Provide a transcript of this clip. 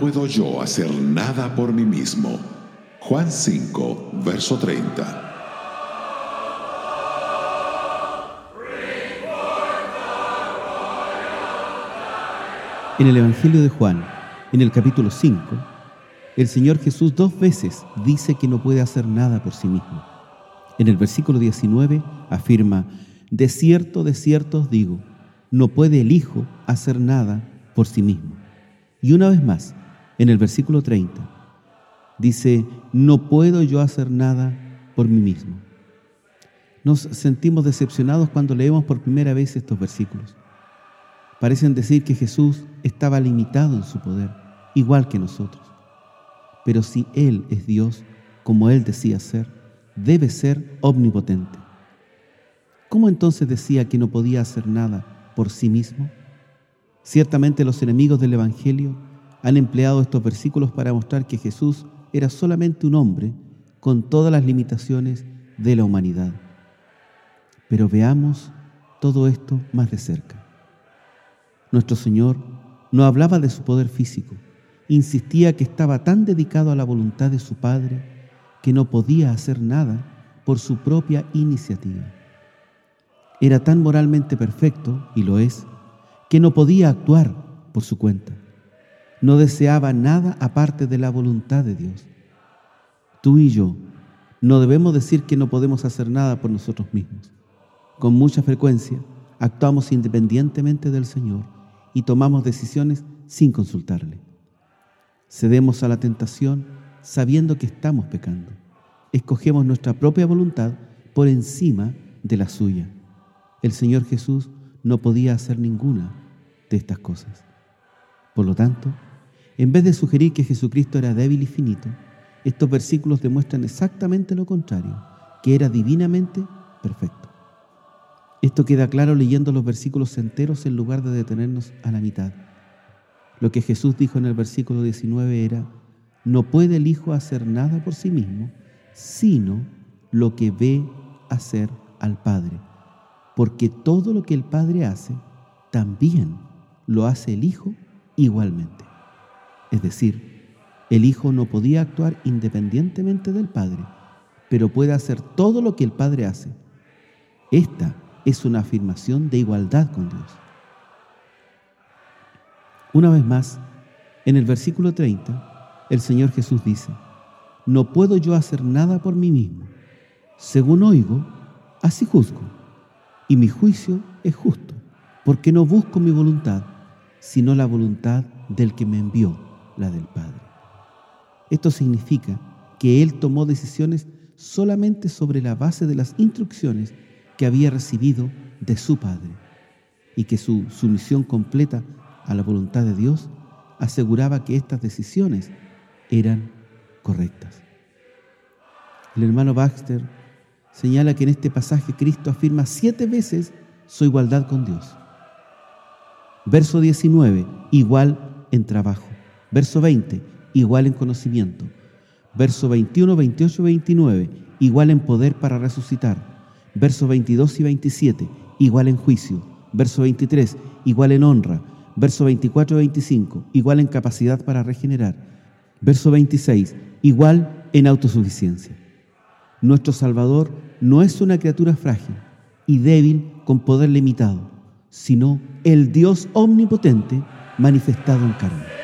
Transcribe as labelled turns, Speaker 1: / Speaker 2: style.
Speaker 1: Puedo yo hacer nada por mí mismo. Juan 5, verso 30.
Speaker 2: En el Evangelio de Juan, en el capítulo 5, el Señor Jesús dos veces dice que no puede hacer nada por sí mismo. En el versículo 19 afirma, de cierto, de cierto os digo, no puede el Hijo hacer nada por sí mismo. Y una vez más, en el versículo 30, dice, no puedo yo hacer nada por mí mismo. Nos sentimos decepcionados cuando leemos por primera vez estos versículos. Parecen decir que Jesús estaba limitado en su poder, igual que nosotros. Pero si Él es Dios, como Él decía ser, debe ser omnipotente. ¿Cómo entonces decía que no podía hacer nada por sí mismo? Ciertamente los enemigos del Evangelio han empleado estos versículos para mostrar que Jesús era solamente un hombre con todas las limitaciones de la humanidad. Pero veamos todo esto más de cerca. Nuestro Señor no hablaba de su poder físico, insistía que estaba tan dedicado a la voluntad de su Padre que no podía hacer nada por su propia iniciativa. Era tan moralmente perfecto, y lo es, que no podía actuar por su cuenta. No deseaba nada aparte de la voluntad de Dios. Tú y yo no debemos decir que no podemos hacer nada por nosotros mismos. Con mucha frecuencia actuamos independientemente del Señor y tomamos decisiones sin consultarle. Cedemos a la tentación sabiendo que estamos pecando. Escogemos nuestra propia voluntad por encima de la suya. El Señor Jesús no podía hacer ninguna de estas cosas. Por lo tanto, en vez de sugerir que Jesucristo era débil y finito, estos versículos demuestran exactamente lo contrario, que era divinamente perfecto. Esto queda claro leyendo los versículos enteros en lugar de detenernos a la mitad. Lo que Jesús dijo en el versículo 19 era, no puede el Hijo hacer nada por sí mismo, sino lo que ve hacer al Padre. Porque todo lo que el Padre hace, también lo hace el Hijo igualmente. Es decir, el Hijo no podía actuar independientemente del Padre, pero puede hacer todo lo que el Padre hace. Esta es una afirmación de igualdad con Dios. Una vez más, en el versículo 30, el Señor Jesús dice, no puedo yo hacer nada por mí mismo. Según oigo, así juzgo. Y mi juicio es justo, porque no busco mi voluntad, sino la voluntad del que me envió, la del Padre. Esto significa que Él tomó decisiones solamente sobre la base de las instrucciones que había recibido de su Padre y que su sumisión completa a la voluntad de Dios, aseguraba que estas decisiones eran correctas. El hermano Baxter señala que en este pasaje Cristo afirma siete veces su igualdad con Dios. Verso 19, igual en trabajo. Verso 20, igual en conocimiento. Verso 21, 28 29, igual en poder para resucitar. Verso 22 y 27, igual en juicio. Verso 23, igual en honra verso 24 25, igual en capacidad para regenerar. Verso 26, igual en autosuficiencia. Nuestro Salvador no es una criatura frágil y débil con poder limitado, sino el Dios omnipotente manifestado en carne.